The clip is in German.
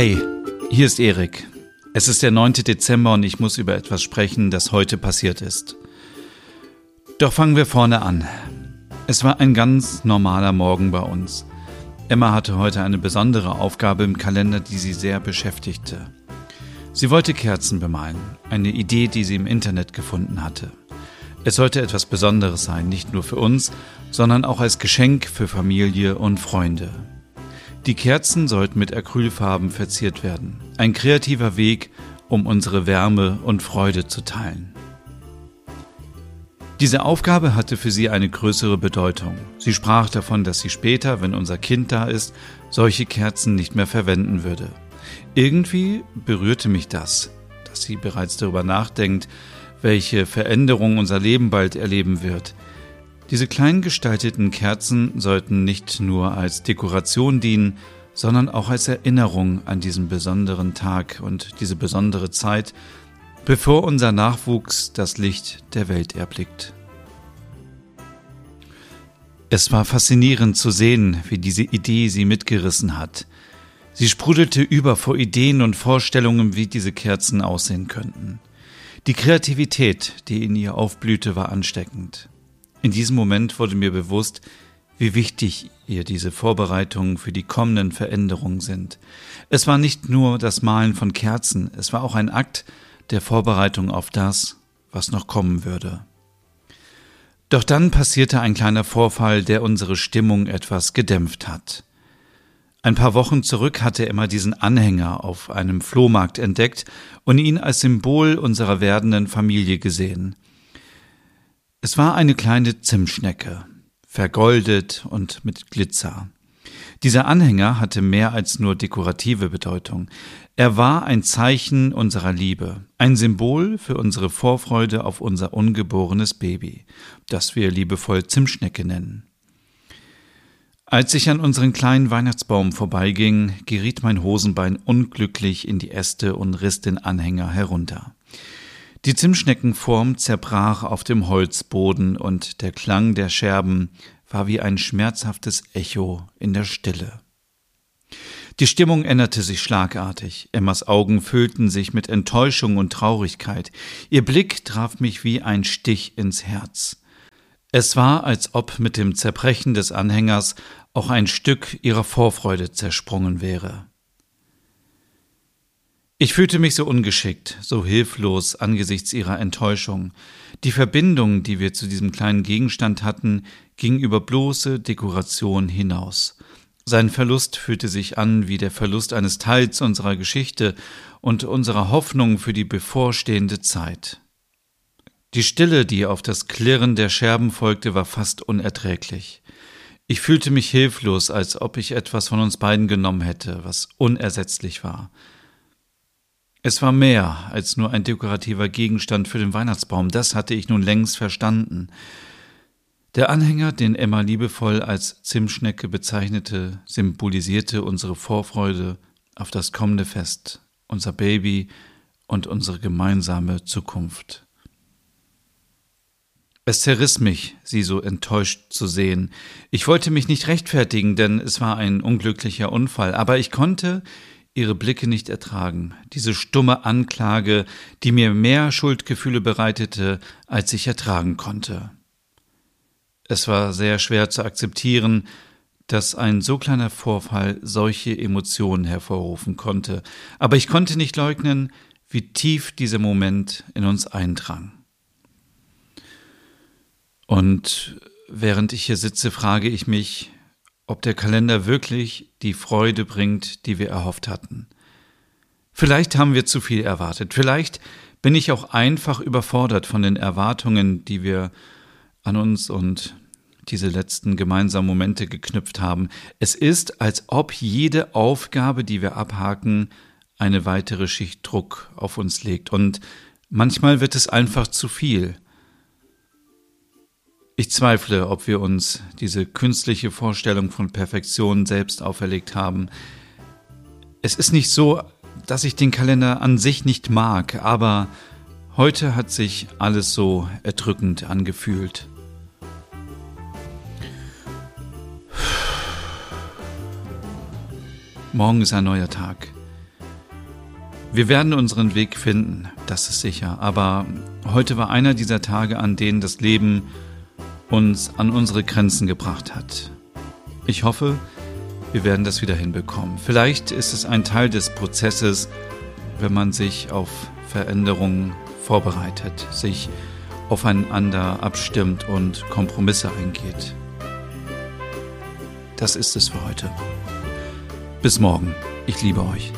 Hey, hier ist Erik. Es ist der 9. Dezember und ich muss über etwas sprechen, das heute passiert ist. Doch fangen wir vorne an. Es war ein ganz normaler Morgen bei uns. Emma hatte heute eine besondere Aufgabe im Kalender, die sie sehr beschäftigte. Sie wollte Kerzen bemalen, eine Idee, die sie im Internet gefunden hatte. Es sollte etwas Besonderes sein, nicht nur für uns, sondern auch als Geschenk für Familie und Freunde. Die Kerzen sollten mit Acrylfarben verziert werden. Ein kreativer Weg, um unsere Wärme und Freude zu teilen. Diese Aufgabe hatte für sie eine größere Bedeutung. Sie sprach davon, dass sie später, wenn unser Kind da ist, solche Kerzen nicht mehr verwenden würde. Irgendwie berührte mich das, dass sie bereits darüber nachdenkt, welche Veränderung unser Leben bald erleben wird – diese klein gestalteten Kerzen sollten nicht nur als Dekoration dienen, sondern auch als Erinnerung an diesen besonderen Tag und diese besondere Zeit, bevor unser Nachwuchs das Licht der Welt erblickt. Es war faszinierend zu sehen, wie diese Idee sie mitgerissen hat. Sie sprudelte über vor Ideen und Vorstellungen, wie diese Kerzen aussehen könnten. Die Kreativität, die in ihr aufblühte, war ansteckend. In diesem Moment wurde mir bewusst, wie wichtig ihr diese Vorbereitungen für die kommenden Veränderungen sind. Es war nicht nur das Malen von Kerzen, es war auch ein Akt der Vorbereitung auf das, was noch kommen würde. Doch dann passierte ein kleiner Vorfall, der unsere Stimmung etwas gedämpft hat. Ein paar Wochen zurück hatte Emma diesen Anhänger auf einem Flohmarkt entdeckt und ihn als Symbol unserer werdenden Familie gesehen. Es war eine kleine Zimtschnecke, vergoldet und mit Glitzer. Dieser Anhänger hatte mehr als nur dekorative Bedeutung. Er war ein Zeichen unserer Liebe, ein Symbol für unsere Vorfreude auf unser ungeborenes Baby, das wir liebevoll Zimtschnecke nennen. Als ich an unseren kleinen Weihnachtsbaum vorbeiging, geriet mein Hosenbein unglücklich in die Äste und riss den Anhänger herunter. Die Zimtschneckenform zerbrach auf dem Holzboden und der Klang der Scherben war wie ein schmerzhaftes Echo in der Stille. Die Stimmung änderte sich schlagartig. Emmas Augen füllten sich mit Enttäuschung und Traurigkeit. Ihr Blick traf mich wie ein Stich ins Herz. Es war, als ob mit dem Zerbrechen des Anhängers auch ein Stück ihrer Vorfreude zersprungen wäre. Ich fühlte mich so ungeschickt, so hilflos angesichts ihrer Enttäuschung. Die Verbindung, die wir zu diesem kleinen Gegenstand hatten, ging über bloße Dekoration hinaus. Sein Verlust fühlte sich an wie der Verlust eines Teils unserer Geschichte und unserer Hoffnung für die bevorstehende Zeit. Die Stille, die auf das Klirren der Scherben folgte, war fast unerträglich. Ich fühlte mich hilflos, als ob ich etwas von uns beiden genommen hätte, was unersetzlich war. Es war mehr als nur ein dekorativer Gegenstand für den Weihnachtsbaum, das hatte ich nun längst verstanden. Der Anhänger, den Emma liebevoll als Zimtschnecke bezeichnete, symbolisierte unsere Vorfreude auf das kommende Fest, unser Baby und unsere gemeinsame Zukunft. Es zerriss mich, sie so enttäuscht zu sehen. Ich wollte mich nicht rechtfertigen, denn es war ein unglücklicher Unfall, aber ich konnte ihre Blicke nicht ertragen, diese stumme Anklage, die mir mehr Schuldgefühle bereitete, als ich ertragen konnte. Es war sehr schwer zu akzeptieren, dass ein so kleiner Vorfall solche Emotionen hervorrufen konnte, aber ich konnte nicht leugnen, wie tief dieser Moment in uns eindrang. Und während ich hier sitze, frage ich mich, ob der Kalender wirklich die Freude bringt, die wir erhofft hatten. Vielleicht haben wir zu viel erwartet, vielleicht bin ich auch einfach überfordert von den Erwartungen, die wir an uns und diese letzten gemeinsamen Momente geknüpft haben. Es ist, als ob jede Aufgabe, die wir abhaken, eine weitere Schicht Druck auf uns legt. Und manchmal wird es einfach zu viel. Ich zweifle, ob wir uns diese künstliche Vorstellung von Perfektion selbst auferlegt haben. Es ist nicht so, dass ich den Kalender an sich nicht mag, aber heute hat sich alles so erdrückend angefühlt. Morgen ist ein neuer Tag. Wir werden unseren Weg finden, das ist sicher. Aber heute war einer dieser Tage, an denen das Leben uns an unsere Grenzen gebracht hat. Ich hoffe, wir werden das wieder hinbekommen. Vielleicht ist es ein Teil des Prozesses, wenn man sich auf Veränderungen vorbereitet, sich aufeinander abstimmt und Kompromisse eingeht. Das ist es für heute. Bis morgen. Ich liebe euch.